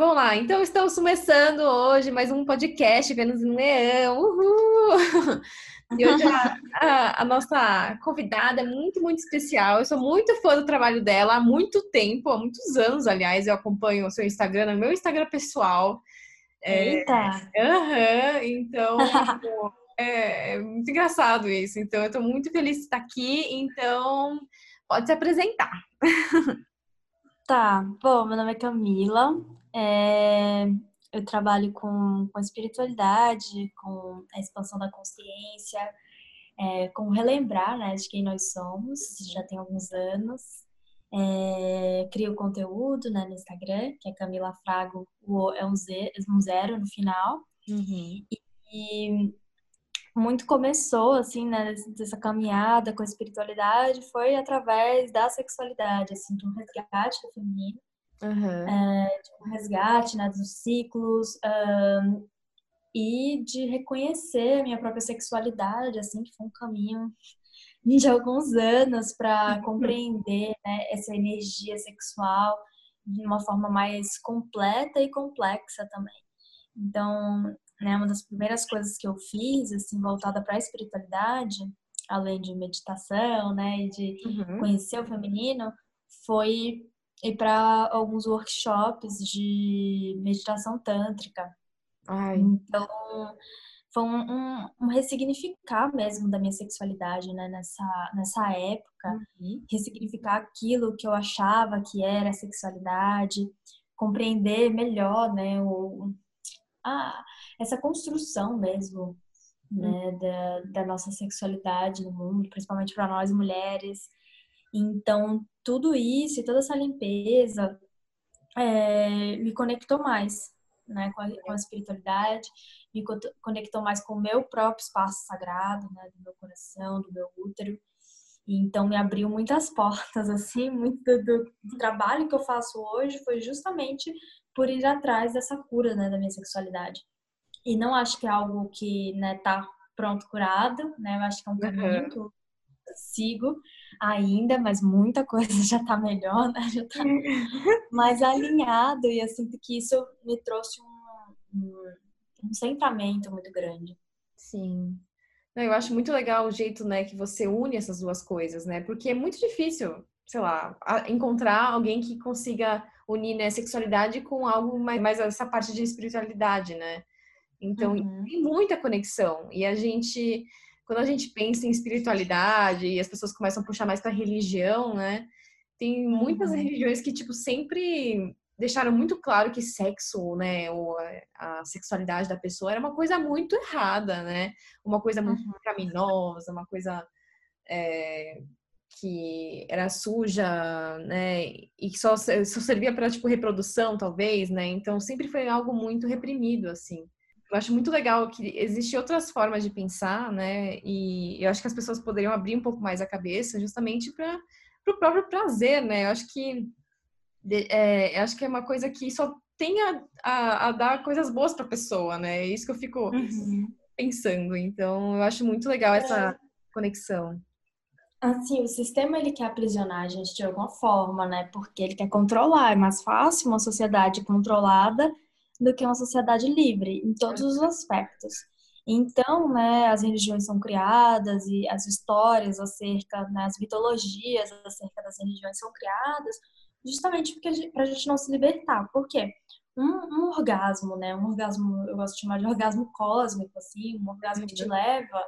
vamos lá. Então, estamos começando hoje mais um podcast Vênus no Leão. Uhul! E hoje a, a, a, nossa convidada é muito, muito especial. Eu sou muito fã do trabalho dela há muito tempo, há muitos anos, aliás. Eu acompanho o seu Instagram, no meu Instagram pessoal. É, então, é, é, muito engraçado isso. Então, eu estou muito feliz de estar aqui. Então, pode se apresentar. Tá, bom, meu nome é Camila. É, eu trabalho com, com espiritualidade, com a expansão da consciência, é, com relembrar né, de quem nós somos, já tem alguns anos. É, crio conteúdo né, no Instagram, que é Camila Frago, o, é um, Z, um zero no final. Uhum. E, e, muito começou, assim, né, dessa caminhada com a espiritualidade, foi através da sexualidade, assim, um resgate do feminino. Uhum. Um resgate né, dos ciclos um, e de reconhecer a minha própria sexualidade, assim, que foi um caminho de alguns anos para compreender né, essa energia sexual de uma forma mais completa e complexa também. Então, né, uma das primeiras coisas que eu fiz, assim, voltada para a espiritualidade, além de meditação, né, e de uhum. conhecer o feminino, foi ir para alguns workshops de meditação tântrica. Ai. Então, foi um, um, um, ressignificar mesmo da minha sexualidade, né, nessa, nessa época. Uhum. Ressignificar aquilo que eu achava que era sexualidade, compreender melhor, né, o, a, essa construção mesmo, né, uhum. da, da nossa sexualidade no mundo, principalmente para nós mulheres. Então, tudo isso e toda essa limpeza é, me conectou mais né, com a, com, a, espiritualidade, me conectou mais com o meu próprio espaço sagrado, né, do meu coração, do meu útero. E então me abriu muitas portas, assim, muito do, do, trabalho que eu faço hoje foi justamente por ir atrás dessa cura, né, da minha sexualidade. E não acho que é algo que, né, tá pronto curado, né? Eu acho que é um caminho uhum. que eu sigo ainda, mas muita coisa já tá melhor, né? Já tá mais alinhado e eu sinto que isso me trouxe um, um, um centramento muito grande. Sim. Eu acho muito legal o jeito, né, que você une essas duas coisas, né? Porque é muito difícil, sei lá, encontrar alguém que consiga unir né, sexualidade com algo mais, mais essa parte de espiritualidade, né? Então, uhum. tem muita conexão. E a gente, quando a gente pensa em espiritualidade e as pessoas começam a puxar mais para religião, né? Tem muitas uhum. religiões que, tipo, sempre deixaram muito claro que sexo, né, ou a sexualidade da pessoa era uma coisa muito errada, né? Uma coisa muito uhum. uma coisa é, que era suja, né, e que só, só servia para tipo reprodução, talvez, né? Então sempre foi algo muito reprimido, assim. Eu acho muito legal que existem outras formas de pensar, né? E eu acho que as pessoas poderiam abrir um pouco mais a cabeça, justamente para o próprio prazer, né? Eu acho que é, eu acho que é uma coisa que só tem a, a, a dar coisas boas para a pessoa, né? É isso que eu fico uhum. pensando. Então, eu acho muito legal essa é. conexão. Assim, o sistema ele quer aprisionar a gente de alguma forma, né? Porque ele quer controlar. É mais fácil uma sociedade controlada do que uma sociedade livre, em todos os aspectos. Então, né, as religiões são criadas e as histórias acerca, né, as mitologias acerca das religiões são criadas justamente para a gente não se libertar. Por quê? Um, um, orgasmo, né, um orgasmo, eu gosto de chamar de orgasmo cósmico, assim, um orgasmo que te uhum. leva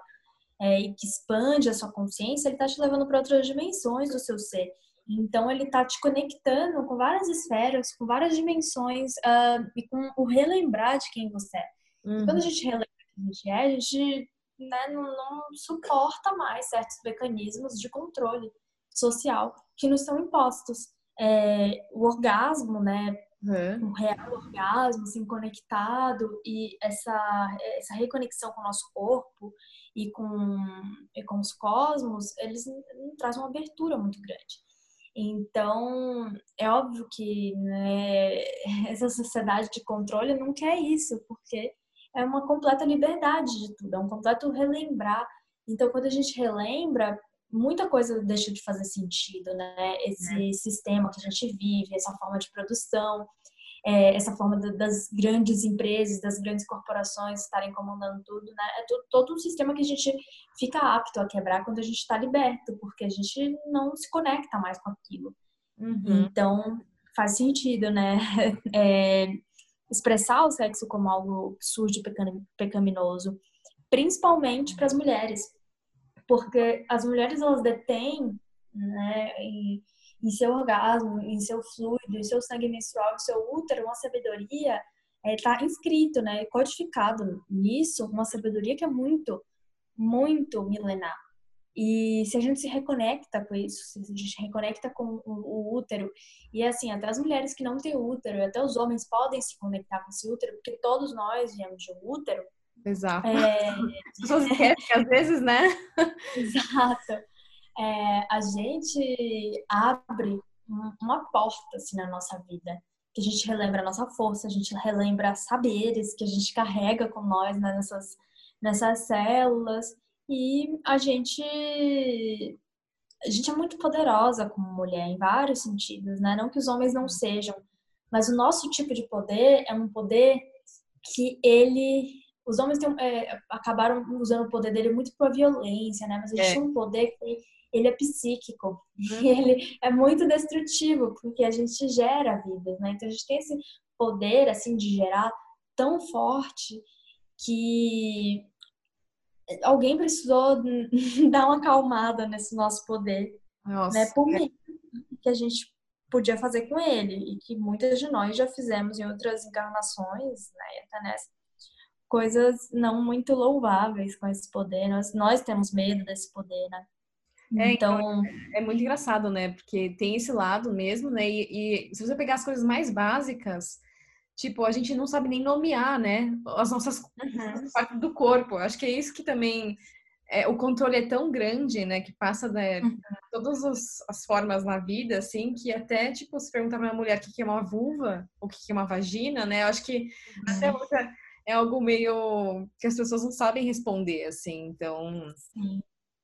é, e que expande a sua consciência, ele está te levando para outras dimensões do seu ser. Então, ele está te conectando com várias esferas, com várias dimensões uh, e com o relembrar de quem você é. Uhum. Quando a gente relembra quem a gente é, a gente né, não, não suporta mais certos mecanismos de controle social que nos são impostos. É, o orgasmo, né, Uhum. um real orgasmo, assim, conectado e essa, essa reconexão com o nosso corpo e com, e com os cosmos, eles trazem uma abertura muito grande. Então, é óbvio que né, essa sociedade de controle não quer isso, porque é uma completa liberdade de tudo, é um completo relembrar. Então, quando a gente relembra, muita coisa deixa de fazer sentido, né? Esse é. sistema que a gente vive, essa forma de produção. É, essa forma das grandes empresas, das grandes corporações estarem comandando tudo, né? É todo, todo um sistema que a gente fica apto a quebrar quando a gente está liberto, porque a gente não se conecta mais com aquilo. Uhum. Então, faz sentido, né? É, expressar o sexo como algo sujo e pecaminoso, principalmente para as mulheres, porque as mulheres elas detêm, né, em, em seu orgasmo, em seu fluido, em seu sangue menstrual, em seu útero, uma sabedoria está é, inscrito, né, codificado nisso, uma sabedoria que é muito, muito milenar. E se a gente se reconecta com isso, se a gente reconecta com o, útero, e assim, até as mulheres que não têm útero, até os homens podem se conectar com esse útero, porque todos nós viemos de um útero. Exato. É... As pessoas esquecem, às vezes, né? Exato. É, a gente abre uma porta assim na nossa vida, que a gente relembra a nossa força, a gente relembra saberes que a gente carrega com nós né, nessas, nessas células e a gente a gente é muito poderosa como mulher em vários sentidos, né? Não que os homens não sejam, mas o nosso tipo de poder é um poder que ele os homens têm, é, acabaram usando o poder dele muito para violência, né? Mas a gente é. tem um poder que ele é psíquico e uhum. ele é muito destrutivo porque a gente gera vidas, né? Então a gente tem esse poder assim de gerar tão forte que alguém precisou dar uma acalmada nesse nosso poder, Nossa, né? Por é. mim, que a gente podia fazer com ele e que muitas de nós já fizemos em outras encarnações, né? E até nessa coisas não muito louváveis com esse poder. Nós, nós temos medo desse poder, né? É, então... então, é muito engraçado, né? Porque tem esse lado mesmo, né? E, e, se você pegar as coisas mais básicas, tipo, a gente não sabe nem nomear, né? As nossas uhum. partes do corpo. Acho que é isso que também é, o controle é tão grande, né? Que passa né, uhum. todas os, as formas na vida, assim, que até, tipo, se perguntar pra uma mulher o que é uma vulva, ou o que é uma vagina, né? Eu acho que uhum. até outra é algo meio que as pessoas não sabem responder, assim. Então, Sim.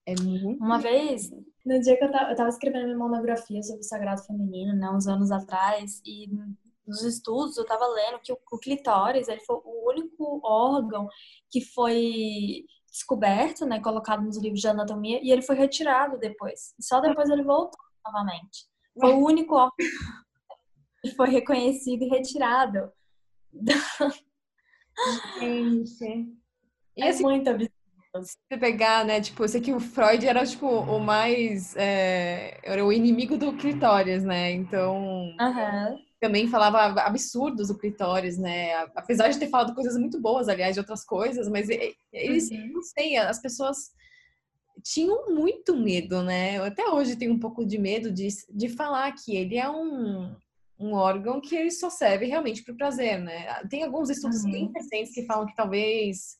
É muito. Uma vez, no dia que eu tava, eu tava escrevendo minha monografia sobre o sagrado feminino, né, uns anos atrás, e nos estudos eu tava lendo que o, o clitóris ele foi o único órgão que foi descoberto, né, colocado nos livros de anatomia, e ele foi retirado depois. E só depois ele voltou novamente. Foi o único órgão que foi reconhecido e retirado. Gente. É assim, muito absurdo. Se você pegar, né, tipo, eu sei que o Freud era, tipo, o mais... É, era o inimigo do clitóris, né? Então... Uhum. Também falava absurdos do clitóris, né? Apesar de ter falado coisas muito boas, aliás, de outras coisas, mas eles, uhum. não sei, as pessoas tinham muito medo, né? Eu até hoje tenho um pouco de medo de, de falar que ele é um, um órgão que ele só serve realmente para o prazer, né? Tem alguns estudos uhum. bem recentes que falam que talvez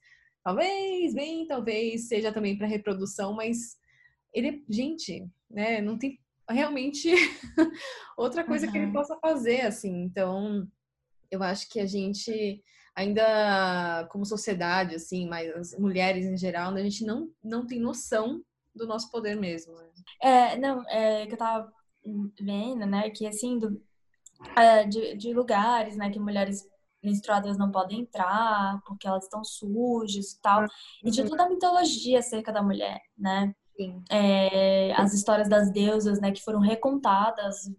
Talvez, bem, talvez seja também para reprodução, mas ele, gente, né, não tem realmente outra coisa uhum. que ele possa fazer, assim. Então, eu acho que a gente ainda como sociedade, assim, mas as mulheres em geral, a gente não, não tem noção do nosso poder mesmo. Né? É, não, é que eu tava vendo, né, que assim, do, é, de, de lugares, né, que mulheres menstruadas não podem entrar porque elas estão sujas e tal. E de uhum. toda a mitologia acerca da mulher, né? É, as histórias das deusas, né, que foram recontadas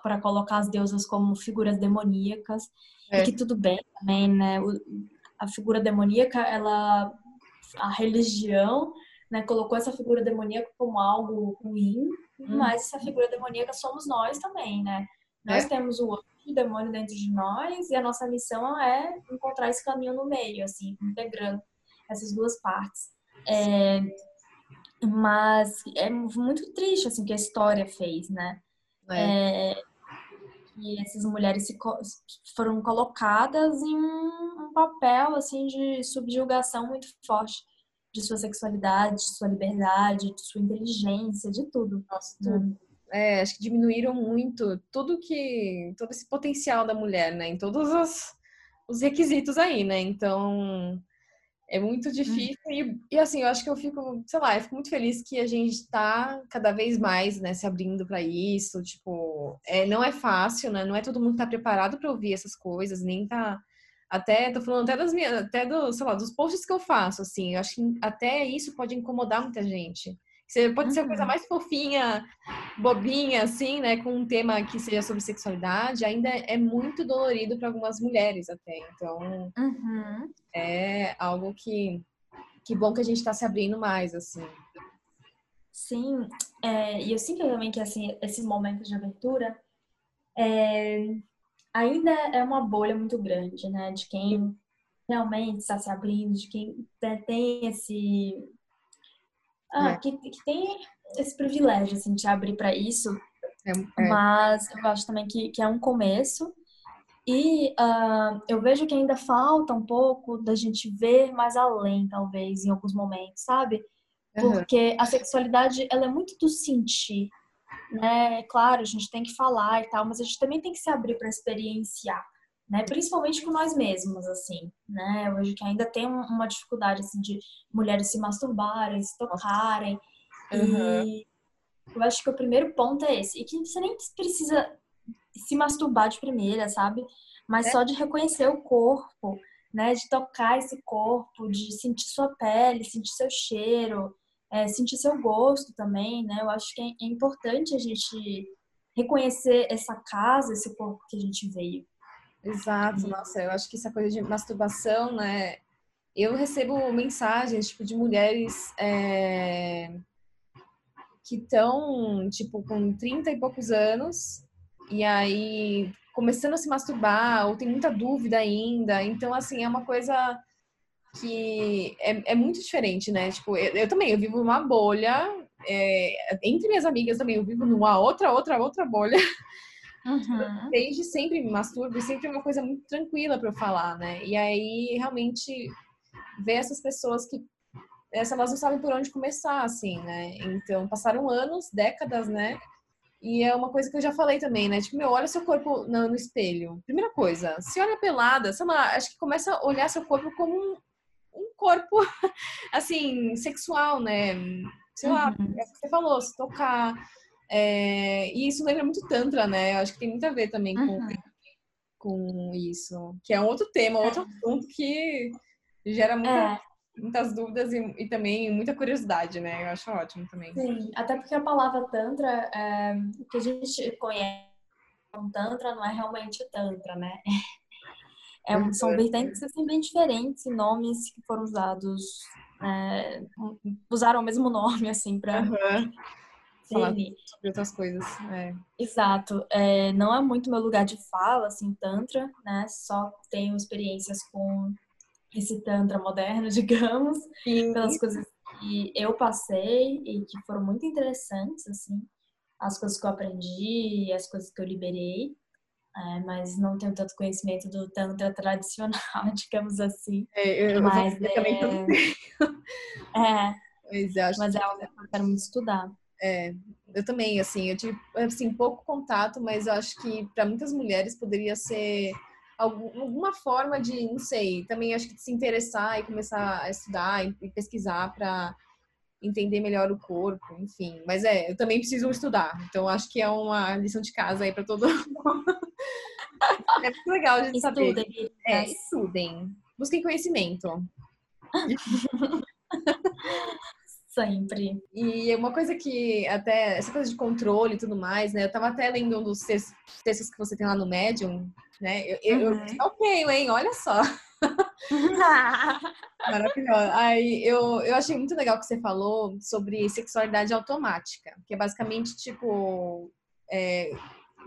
para colocar as deusas como figuras demoníacas. É. E que tudo bem também, né? O, a figura demoníaca, ela a religião, né, colocou essa figura demoníaca como algo ruim, hum. mas essa figura demoníaca somos nós também, né? Nós é. temos o o demônio dentro de nós e a nossa missão é encontrar esse caminho no meio, assim, integrando essas duas partes. É, mas é muito triste, assim, que a história fez, né? É. É, que essas mulheres se, foram colocadas em um, um papel, assim, de subjugação muito forte de sua sexualidade, de sua liberdade, de sua inteligência, de tudo. Nossa, tudo é, acho que diminuíram muito tudo que. todo esse potencial da mulher, né? Em todos os, os requisitos aí, né? Então é muito difícil. Hum. E, e, assim, eu acho que eu fico, sei lá, eu fico muito feliz que a gente tá cada vez mais, né, se abrindo para isso, tipo, é, não é fácil, né? Não é todo mundo tá preparado para ouvir essas coisas, nem tá até tô falando até das minhas, até do, sei lá, dos posts que eu faço, assim, eu acho que até isso pode incomodar muita gente. Você pode ser a coisa uhum. mais fofinha, bobinha, assim, né? Com um tema que seja sobre sexualidade, ainda é muito dolorido para algumas mulheres até. Então, uhum. é algo que que bom que a gente está se abrindo mais, assim. Sim, é, e eu sinto também que assim, esses momentos de abertura é, ainda é uma bolha muito grande, né? De quem realmente está se abrindo, de quem tem esse. Ah, é. que, que, tem esse privilégio, assim, de abrir para isso. É, é, Mas eu acho também que, que é um começo. E uh, eu vejo que ainda falta um pouco da gente ver mais além, talvez, em alguns momentos, sabe? Porque uhum. a sexualidade, ela é muito do sentir, né? Claro, a gente tem que falar e tal, mas a gente também tem que se abrir para experienciar, né? Principalmente com nós mesmos, assim, né? Hoje que ainda tem uma dificuldade, assim, de mulheres se masturbarem, se tocarem. Uhum. E eu acho que o primeiro ponto é esse. E que você nem precisa se masturbar de primeira, sabe? Mas é. só de reconhecer o corpo, né? De tocar esse corpo, de sentir sua pele, sentir seu cheiro, é, sentir seu gosto também, né? Eu acho que é, é importante a gente reconhecer essa casa, esse corpo que a gente veio. Exato, nossa, eu acho que essa coisa de masturbação, né? Eu recebo mensagens, tipo, de mulheres é, que estão, tipo, com 30 e poucos anos e aí começando a se masturbar ou tem muita dúvida ainda. Então, assim, é uma coisa que é, é muito diferente, né? Tipo, eu, eu também, eu vivo numa bolha, é, entre minhas amigas também, eu vivo numa outra, outra, outra bolha. Uhum. Desde sempre me masturbo e sempre é uma coisa muito tranquila para eu falar, né? E aí, realmente, ver essas pessoas que elas não sabem por onde começar, assim, né? Então, passaram anos, décadas, né? E é uma coisa que eu já falei também, né? Tipo, meu, olha seu corpo no, no espelho. Primeira coisa, se olha pelada, sei lá, acho que começa a olhar seu corpo como um, um corpo, assim, sexual, né? Sei lá, uhum. é o que você falou, se tocar. É... E isso lembra muito Tantra, né? Eu acho que tem muito a ver também com, uhum. com isso. Que é um outro tema, outro é. assunto que gera muita, é. muitas dúvidas e, e, também muita curiosidade, né? Eu acho ótimo também. Sim, até porque a palavra Tantra, é, o que a gente conhece como Tantra não é realmente Tantra, né? É, são é. vertentes assim, bem diferentes, nomes que foram usados, é, usaram o mesmo nome, assim, para uhum. Falar sobre outras coisas. É. Exato. É, não é muito meu lugar de fala, assim, Tantra, né? Só tenho experiências com esse Tantra moderno, digamos, Sim. pelas coisas que eu passei e que foram muito interessantes, assim, as coisas que eu aprendi, as coisas que eu liberei é, mas não tenho tanto conhecimento do Tantra tradicional, digamos assim. É, eu, mas, eu também é, tenho. É, mas é algo que eu quero muito estudar. É, eu também, assim, eu tive, assim, pouco contato, mas eu acho que para muitas mulheres poderia ser alguma forma de, não sei, também acho que de se interessar e começar a estudar e pesquisar para entender melhor o corpo, enfim. Mas é, eu também preciso estudar. Então acho que é uma lição de casa aí para todo mundo. é muito legal de saber. Estudem. É, estudem. Busquem conhecimento. Sempre. E uma coisa que até, essa coisa de controle e tudo mais, né? Eu tava até lendo um dos textos que você tem lá no Medium, né? Eu, uhum. eu ok, hein? Olha só. Maravilhosa. Aí eu, eu achei muito legal que você falou sobre sexualidade automática, que é basicamente tipo. É,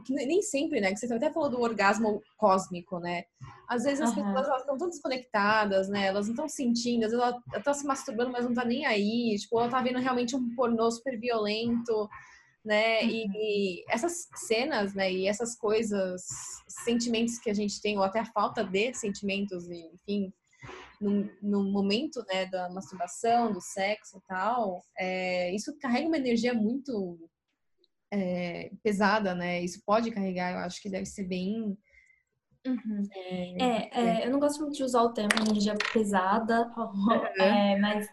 nem sempre, né? Que você até falou do orgasmo cósmico, né? Às vezes as uhum. pessoas estão tão desconectadas, né? Elas não estão sentindo, às vezes ela tá se masturbando, mas não tá nem aí. Tipo, ela tá vendo realmente um pornô super violento, né? Uhum. E, e, essas cenas, né? E essas coisas, sentimentos que a gente tem, ou até a falta de sentimentos, enfim, no, no momento, né, da masturbação, do sexo e tal, é, isso carrega uma energia muito é, pesada, né? Isso pode carregar, eu acho que deve ser bem. Uhum. É, é, é eu não gosto muito de usar o termo energia pesada, uhum. mas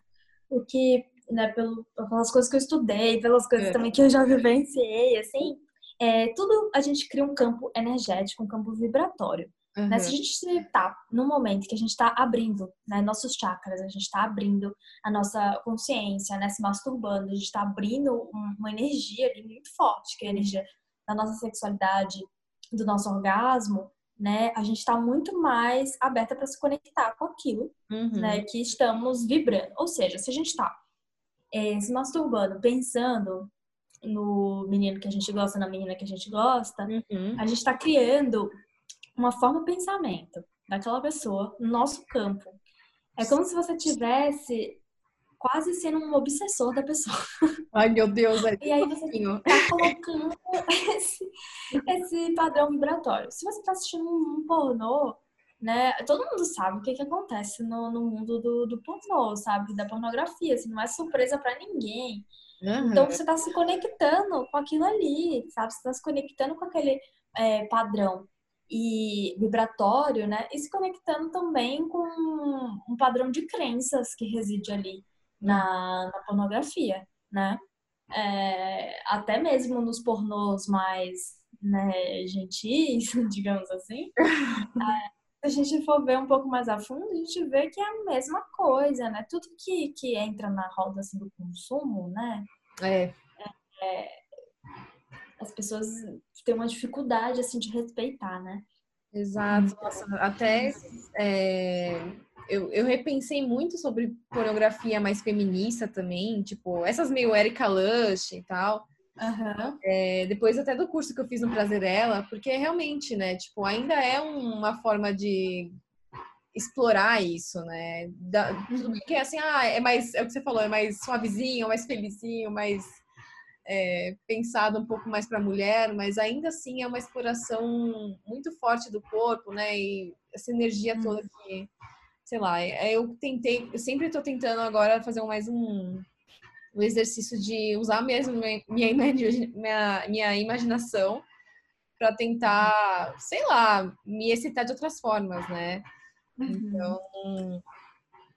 o que, né, pelo, pelas coisas que eu estudei, pelas coisas é. também que eu já vivenciei, assim, é, tudo a gente cria um campo energético, um campo vibratório. Uhum. Né? Se a gente está no momento que a gente está abrindo né, nossos chakras, a gente está abrindo a nossa consciência, né, se masturbando, a gente está abrindo uma energia ali muito forte, que é a energia da nossa sexualidade, do nosso orgasmo, né, a gente está muito mais aberta para se conectar com aquilo uhum. né, que estamos vibrando. Ou seja, se a gente está é, se masturbando, pensando no menino que a gente gosta, na menina que a gente gosta, uhum. a gente está criando uma forma de pensamento daquela pessoa no nosso campo. É como se você tivesse quase sendo um obsessor da pessoa. Ai, meu Deus, é E aí você tá colocando esse, esse padrão vibratório. Se você tá assistindo um pornô, né? Todo mundo sabe o que, que acontece no, no mundo do, do pornô, sabe? Da pornografia, assim, não é surpresa para ninguém. Uhum. Então você tá se conectando com aquilo ali, sabe? Você tá se conectando com aquele é, padrão e vibratório, né? E se conectando também com um padrão de crenças que reside ali na, na pornografia, né? É, até mesmo nos pornôs mais né, gentis, digamos assim, é, se a gente for ver um pouco mais a fundo, a gente vê que é a mesma coisa, né? Tudo que, que entra na roda assim, do consumo, né? É. é as pessoas têm uma dificuldade assim de respeitar, né? Exato. Nossa, até é, eu, eu repensei muito sobre pornografia mais feminista também, tipo, essas meio Erika Lush e tal. Uhum. É, depois até do curso que eu fiz no Prazerela, porque realmente, né, tipo, ainda é uma forma de explorar isso, né? Da, tudo bem que é assim, ah, é mais, é o que você falou, é mais suavezinho, mais felizinho, mais é, pensado um pouco mais para a mulher, mas ainda assim é uma exploração muito forte do corpo, né? E essa energia toda uhum. que sei lá, é, eu tentei, eu sempre estou tentando agora fazer mais um, um exercício de usar mesmo minha, minha, minha imaginação para tentar, sei lá, me excitar de outras formas, né? Uhum. Então,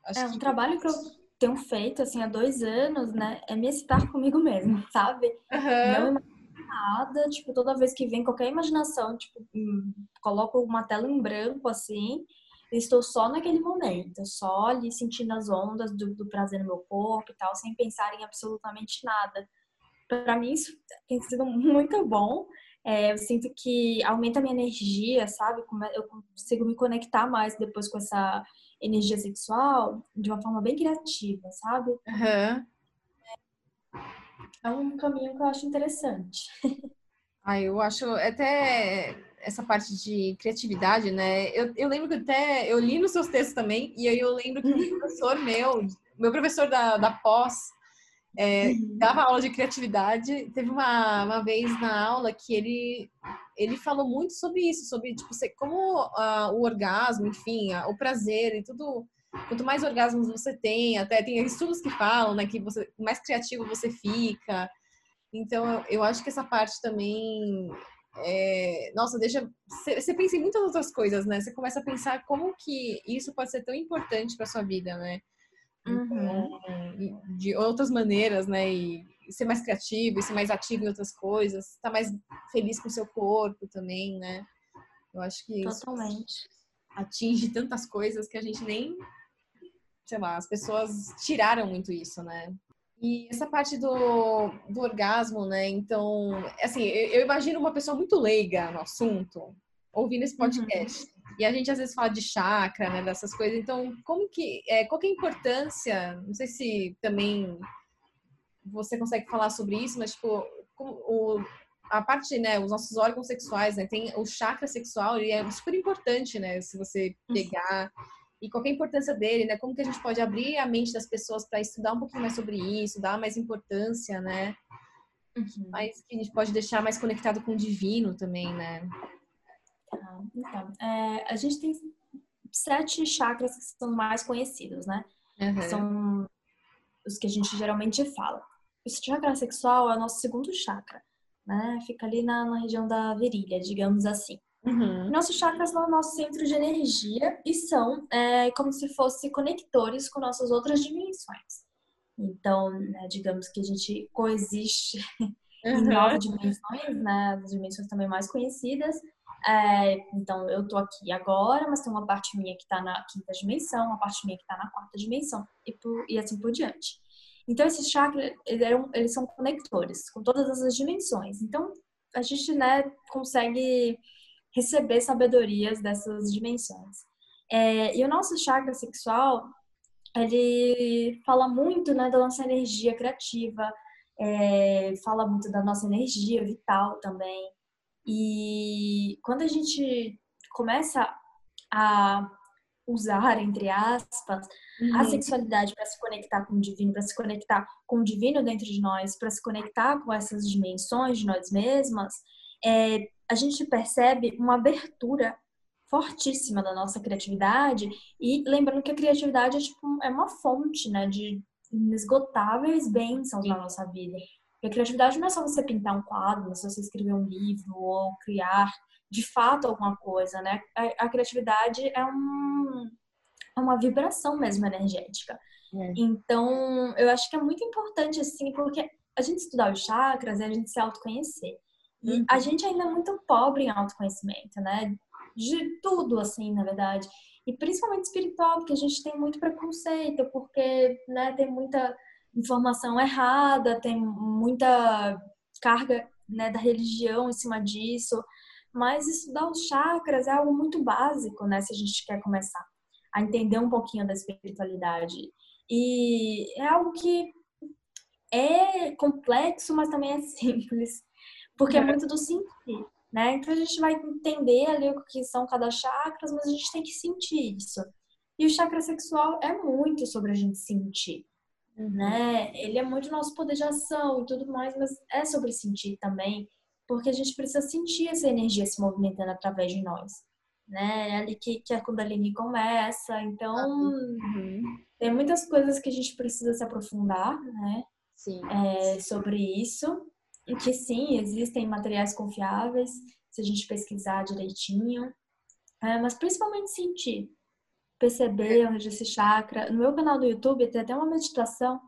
acho é um que... trabalho que eu tenho feito assim há dois anos, né? É me excitar comigo mesmo, sabe? Uhum. Não nada, tipo, toda vez que vem qualquer imaginação, tipo, hum, coloco uma tela em branco assim estou só naquele momento, só ali sentindo as ondas do, do prazer no meu corpo e tal, sem pensar em absolutamente nada. Para mim, isso tem sido muito bom. É, eu sinto que aumenta a minha energia, sabe? Eu consigo me conectar mais depois com essa energia sexual de uma forma bem criativa, sabe? Uhum. É um caminho que eu acho interessante. Ah, eu acho até essa parte de criatividade, né? Eu, eu lembro que até eu li nos seus textos também, e aí eu lembro que um professor meu, meu professor da, da pós, é, uhum. dava aula de criatividade. Teve uma, uma vez na aula que ele, ele falou muito sobre isso, sobre tipo, como uh, o orgasmo, enfim, uh, o prazer e tudo. Quanto mais orgasmos você tem, até tem estudos que falam, né, que você mais criativo você fica. Então, eu, eu acho que essa parte também é, nossa, deixa. Você pensa em muitas outras coisas, né? Você começa a pensar como que isso pode ser tão importante para sua vida, né? Então, uhum. de outras maneiras, né? E ser mais criativo, ser mais ativo em outras coisas, estar tá mais feliz com o seu corpo também, né? Eu acho que Totalmente. atinge tantas coisas que a gente nem, sei lá, as pessoas tiraram muito isso, né? E essa parte do, do orgasmo, né? Então, assim, eu, eu, imagino uma pessoa muito leiga no assunto ouvindo esse uhum. podcast. Uhum. E a gente às vezes fala de chakra, né? Dessas coisas. Então, como que. É, qual que é a importância? Não sei se também você consegue falar sobre isso, mas, tipo, o, a parte, né? Os nossos órgãos sexuais, né? Tem o chakra sexual, ele é super importante, né? Se você uhum. pegar. E qual é a importância dele, né? Como que a gente pode abrir a mente das pessoas para estudar um pouquinho mais sobre isso, dar mais importância, né? Uhum. Mas que a gente pode deixar mais conectado com o divino também, né? Tá, então, é, a gente tem sete chakras que são mais conhecidos, né? Uhum. São os que a gente geralmente fala. O chakra sexual é o nosso segundo chakra, né? Fica ali na, na região da virilha, digamos assim. Uhum. Nossos chakras são o nosso centro de energia e são é, como se fossem conectores com nossas outras dimensões. Então, né, digamos que a gente coexiste uhum. em nove dimensões, né? As dimensões também mais conhecidas. É, então, eu tô aqui agora, mas tem uma parte minha que está na quinta dimensão, uma parte minha que está na quarta dimensão, e, por, e assim por diante. Então, esses chakras, eles, eles são conectores com todas essas dimensões. Então, a gente, né, consegue receber sabedorias dessas dimensões. É, e o nosso chakra sexual, ele fala muito, né, da nossa energia criativa, é, fala muito da nossa energia vital também. E quando a gente começa a usar, entre aspas, uhum. a sexualidade para se conectar com o divino, para se conectar com o divino dentro de nós, para se conectar com essas dimensões de nós mesmas, é, a gente percebe uma abertura fortíssima da nossa criatividade e lembrando que a criatividade é, tipo, é uma fonte né, de inesgotáveis bênçãos Sim. na nossa vida. Criatividade não é só você pintar um quadro, não é só você escrever um livro ou criar de fato alguma coisa, né? A, a criatividade é, um, é uma vibração mesmo energética. É. Então, eu acho que é muito importante, assim, porque a gente estudar os chakras é a gente se autoconhecer. E uhum. a gente ainda é muito pobre em autoconhecimento, né? De tudo, assim, na verdade. E principalmente espiritual, porque a gente tem muito preconceito, porque né, tem muita informação errada, tem muita carga né, da religião em cima disso. Mas estudar os chakras é algo muito básico, né? Se a gente quer começar a entender um pouquinho da espiritualidade. E é algo que é complexo, mas também é simples, porque é, é muito do sentir, né? Então a gente vai entender ali o que são cada chakras, mas a gente tem que sentir isso. E o chakra sexual é muito sobre a gente sentir, uhum. né? Ele é muito nosso poder de ação e tudo mais, mas é sobre sentir também porque a gente precisa sentir essa energia se movimentando através de nós. Né? É ali que, que a Kundalini começa. Então, uhum. tem muitas coisas que a gente precisa se aprofundar, né? Sim. É, sobre isso. E que sim, existem materiais confiáveis, se a gente pesquisar direitinho. É, mas principalmente sentir. Perceber onde esse chakra. No meu canal do YouTube tem até uma meditação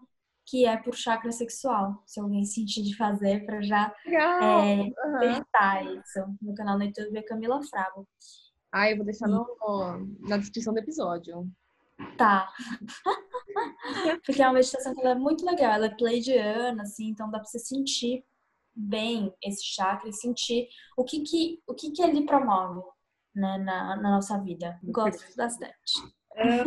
que é por chakra sexual. Se alguém sentir de fazer para já é, uhum. isso. No canal no YouTube é Camila Frago. Ah, eu vou deixar no, na descrição do episódio. Tá. Porque é uma meditação que é muito legal. Ela é pleidiana, assim, então dá pra você sentir bem esse chakra e sentir o que que, o que, que ele promove né, na, na nossa vida. Gosto bastante. É,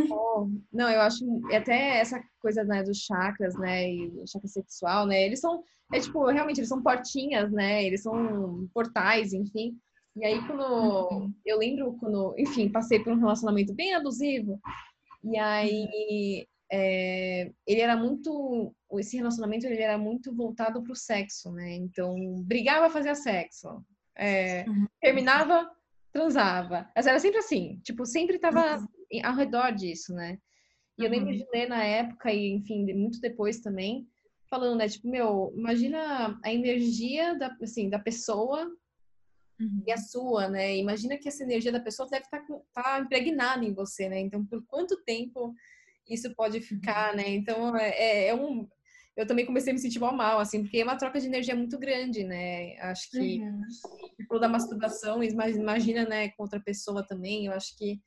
não, eu acho até essa coisa né, dos chakras, né, e do chakra sexual, né, eles são, é tipo, realmente, eles são portinhas, né, eles são portais, enfim. E aí, quando, uhum. eu lembro quando, enfim, passei por um relacionamento bem abusivo, e aí, é, ele era muito, esse relacionamento, ele era muito voltado pro sexo, né, então, brigava, fazia sexo, é, uhum. terminava, transava. Mas era sempre assim, tipo, sempre tava uhum ao redor disso, né? E eu lembro uhum. de ler na época, e enfim, muito depois também, falando, né? Tipo, meu, imagina a energia da, assim, da pessoa uhum. e a sua, né? Imagina que essa energia da pessoa deve estar tá, tá impregnada em você, né? Então, por quanto tempo isso pode ficar, uhum. né? Então, é, é, é um... Eu também comecei a me sentir mal, mal, assim, porque é uma troca de energia muito grande, né? Acho que uhum. da masturbação, imagina, né, com outra pessoa também, eu acho que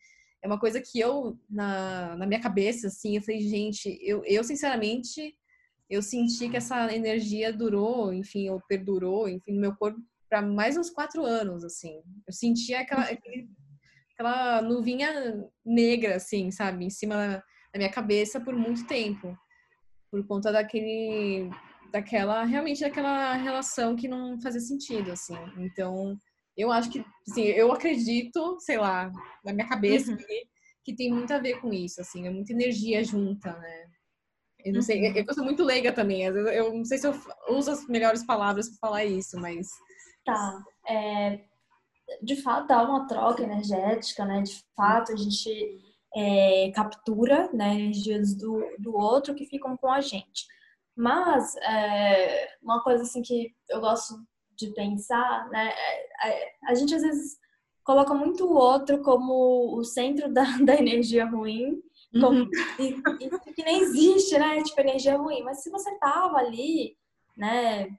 é uma coisa que eu, na, na minha cabeça, assim, eu falei, gente, eu, eu sinceramente, eu senti que essa energia durou, enfim, ou perdurou, enfim, no meu corpo para mais uns quatro anos, assim. Eu sentia aquela, aquela nuvinha negra, assim, sabe, em cima da, da minha cabeça por muito tempo, por conta daquele, daquela, realmente daquela relação que não fazia sentido, assim. Então, eu acho que, assim, eu acredito, sei lá, na minha cabeça, uhum. que, que, tem muito a ver com isso, assim, é muita energia junta, né? Eu não sei, uhum. eu, eu sou muito leiga também, eu, eu não sei se eu uso as melhores palavras para falar isso, mas. Tá. É, de fato, há uma troca energética, né? De fato, a gente é, captura né, energias do, do outro que ficam com a gente. Mas, é, uma coisa assim que eu gosto de pensar, né? A, é, é, a, gente às vezes coloca muito o outro como o centro da, da energia ruim, como, uhum. e, e, que nem existe, né? Tipo, energia ruim. Mas se você tava ali, né?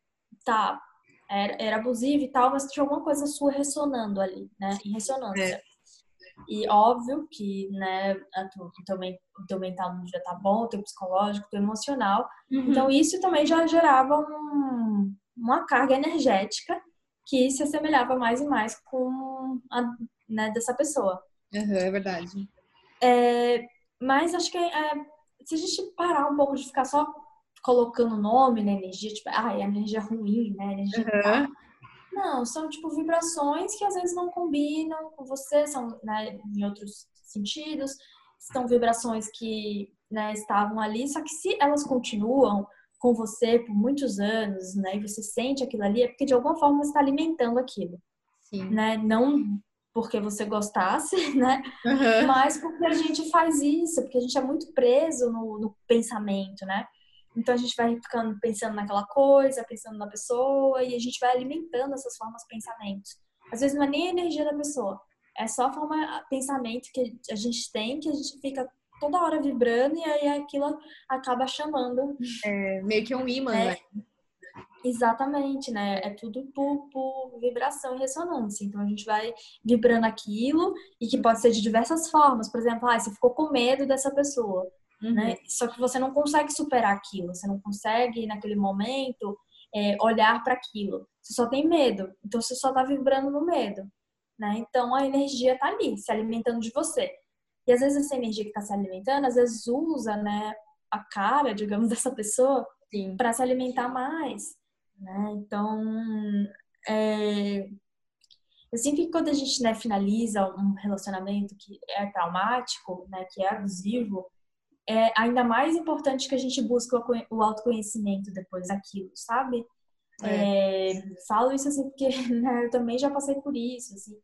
Tá, era, era abusivo e tal, mas tinha alguma coisa sua ressonando ali, né? Em ressonância. E óbvio que, né, o teu, o teu mental não já tá bom, o teu psicológico, o teu emocional. Uhum. Então, isso também já gerava um, uma carga energética que se assemelhava mais e mais com a né, dessa pessoa. Uhum, é verdade. É, mas acho que é, se a gente parar um pouco de ficar só colocando nome na energia, tipo, ah, é energia ruim, né? Energia uhum. Não, são tipo vibrações que às vezes não combinam com você, são né, em outros sentidos, são vibrações que né, estavam ali, só que se elas continuam com você por muitos anos, né, e você sente aquilo ali, é porque de alguma forma você está alimentando aquilo. Sim. Né? Não porque você gostasse, né? Uhum. Mas porque a gente faz isso, porque a gente é muito preso no, no, pensamento, né? Então a gente vai ficando pensando naquela coisa, pensando na pessoa, e a gente vai alimentando essas formas de pensamento. Às vezes não é nem a energia da pessoa, é só a forma pensamento que a gente tem, que a gente fica toda hora vibrando, e aí aquilo acaba chamando. É meio que um imã, é, né? Exatamente, né? É tudo por, por, vibração e ressonância. Então a gente vai vibrando aquilo e que pode ser de diversas formas. Por exemplo, ah, você ficou com medo dessa pessoa, uhum. né? Só que você não consegue superar aquilo, você não consegue naquele momento é, olhar para aquilo. Você só tem medo, então você só tá vibrando no medo, né? Então a energia tá ali, se alimentando de você. E às vezes essa energia que está se alimentando, às vezes usa, né, a cara, digamos, dessa pessoa para se alimentar mais. Né? Então, é, eu sinto que quando a gente né, finaliza um relacionamento que é traumático, né, que é abusivo, é ainda mais importante que a gente busque o autoconhecimento depois daquilo, sabe? É. É, falo isso assim porque né, eu também já passei por isso, assim.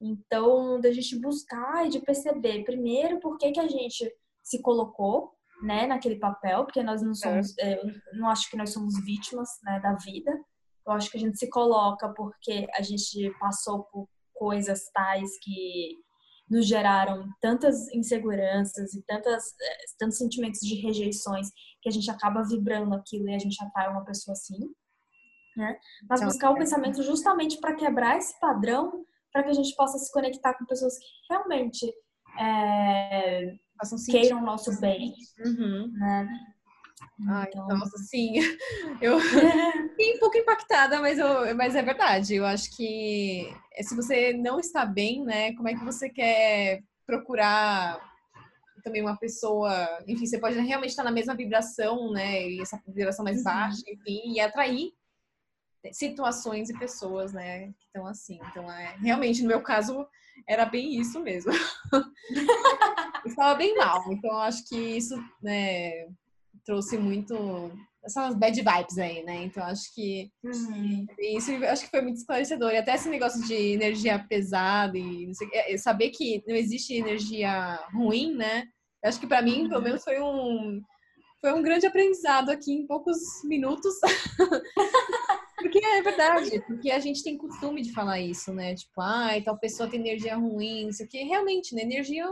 Então, da gente buscar e de perceber, primeiro, por que, que a gente se colocou né, naquele papel, porque nós não somos, é. eu não acho que nós somos vítimas né, da vida. Eu acho que a gente se coloca porque a gente passou por coisas tais que nos geraram tantas inseguranças e tantas, é, tantos sentimentos de rejeições que a gente acaba vibrando aquilo e a gente atrai uma pessoa assim, né? Mas então, buscar o é. pensamento justamente para quebrar esse padrão, para que a gente possa se conectar com pessoas que realmente é, queiram o nosso bem. Uhum. Né? Ai, então... nossa, sim. Eu fiquei um pouco impactada, mas, eu, mas é verdade. Eu acho que eh, se você não está bem, né, como é que você quer procurar também uma pessoa, enfim, você pode realmente estar na mesma vibração, né, e essa vibração mais uhum. baixa, enfim, e atrair situações e pessoas, né, que estão assim. Então, é, realmente, no meu caso, era bem isso mesmo. Estava bem mal, então acho que isso, né, trouxe muito essas bad vibes aí, né? Então acho que uhum. isso acho que foi muito esclarecedor. E até esse negócio de energia pesada e sei, é, saber que não existe energia ruim, né? Eu acho que para mim, pelo uhum. menos, foi um foi um grande aprendizado aqui em poucos minutos. porque é verdade, porque a gente tem costume de falar isso, né? Tipo, ai, ah, tal pessoa tem energia ruim, isso aqui. Realmente, né? Energia é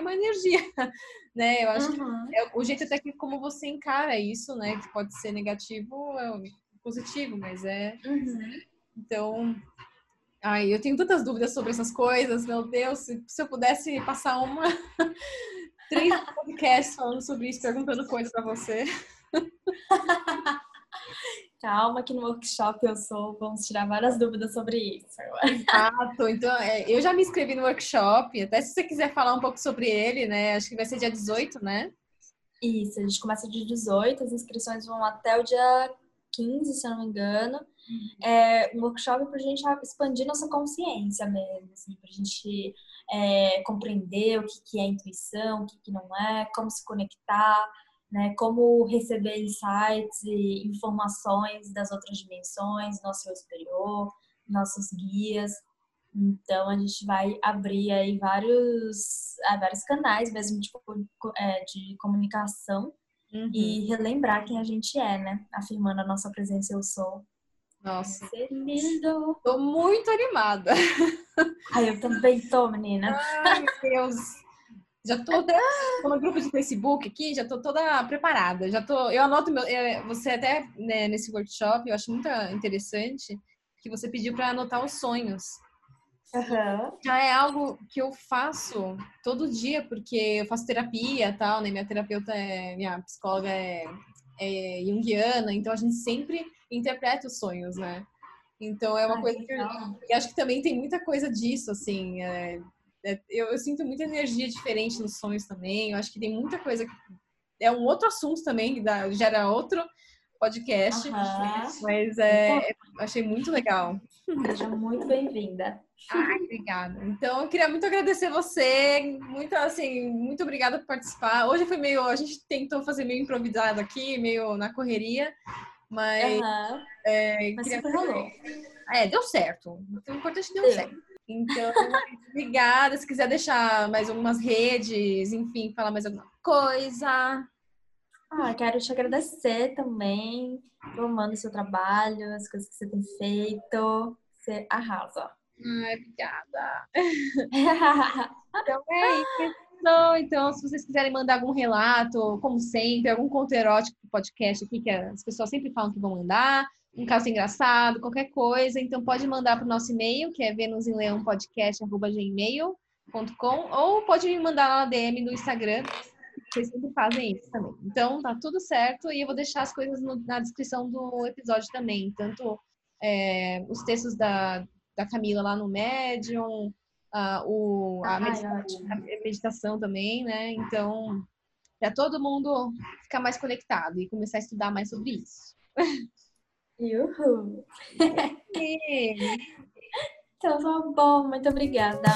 uma energia, né? Eu acho uhum. que é o jeito até que como você encara isso, né? Que pode ser negativo ou é positivo, mas é. Uhum. Então, ai, eu tenho tantas dúvidas sobre essas coisas, meu Deus, se, se eu pudesse passar uma três podcasts falando sobre isso, perguntando coisas para você. Calma que no workshop eu sou, vamos tirar várias dúvidas sobre isso. Exato, então é, eu já me inscrevi no workshop, até se você quiser falar um pouco sobre ele, né? Acho que vai ser dia 18, né? Isso, a gente começa dia 18, as inscrições vão até o dia 15, se eu não me engano. É um workshop para a gente expandir nossa consciência mesmo, assim, para a gente é, compreender o que, que é intuição, o que, que não é, como se conectar, né, como receber insights e informações das outras dimensões, nosso eu superior, nossos guias. Então, a gente vai abrir aí vários, ah, vários canais mesmo de, é, de comunicação uhum. e relembrar quem a gente é, né? Afirmando a nossa presença eu sou. Nossa. Ser lindo. Tô muito animada. Ai, eu também tô, menina. Ai, meu Deus. Já tô, tô no grupo de Facebook aqui, já tô toda preparada. Já tô, eu anoto meu, é, você até né, nesse workshop, eu acho muito interessante que você pediu para anotar os sonhos. Uhum. Já é algo que eu faço todo dia, porque eu faço terapia tal, né? Minha terapeuta é, minha psicóloga é, é junguiana, então a gente sempre interpreta os sonhos, né? Então é uma ah, coisa que eu, eu, acho que também tem muita coisa disso, assim. É, é, eu, eu, sinto muita energia diferente nos sonhos também. Eu acho que tem muita coisa que é um outro assunto também que dá, gera outro podcast, uhum. mas é, achei muito legal. Seja muito bem-vinda. Ai, obrigada. Então, eu queria muito agradecer você, muito assim, muito obrigada por participar. Hoje foi meio, a gente tentou fazer meio improvisado aqui, meio na correria, mas, uhum. é, mas queria... É, deu certo. Então, o importante é que deu certo. Então, obrigada. Se quiser deixar mais algumas redes, enfim, falar mais alguma coisa. Ah, quero te agradecer também. Tô amando o seu trabalho, as coisas que você tem feito. Você arrasa. Ai, obrigada. então é isso. Então, se vocês quiserem mandar algum relato, como sempre, algum conto erótico pro podcast aqui, que as pessoas sempre falam que vão mandar, um caso engraçado, qualquer coisa, então pode mandar para o nosso e-mail, que é venusemleãopodcast.gmail.com ou pode me mandar lá na DM no Instagram, vocês sempre fazem isso também. Então, tá tudo certo e eu vou deixar as coisas no, na descrição do episódio também, tanto é, os textos da, da Camila lá no Medium, a, o, a, meditação, a meditação também, né? Então, para todo mundo ficar mais conectado e começar a estudar mais sobre isso. Uhul! então, tá bom, muito obrigada.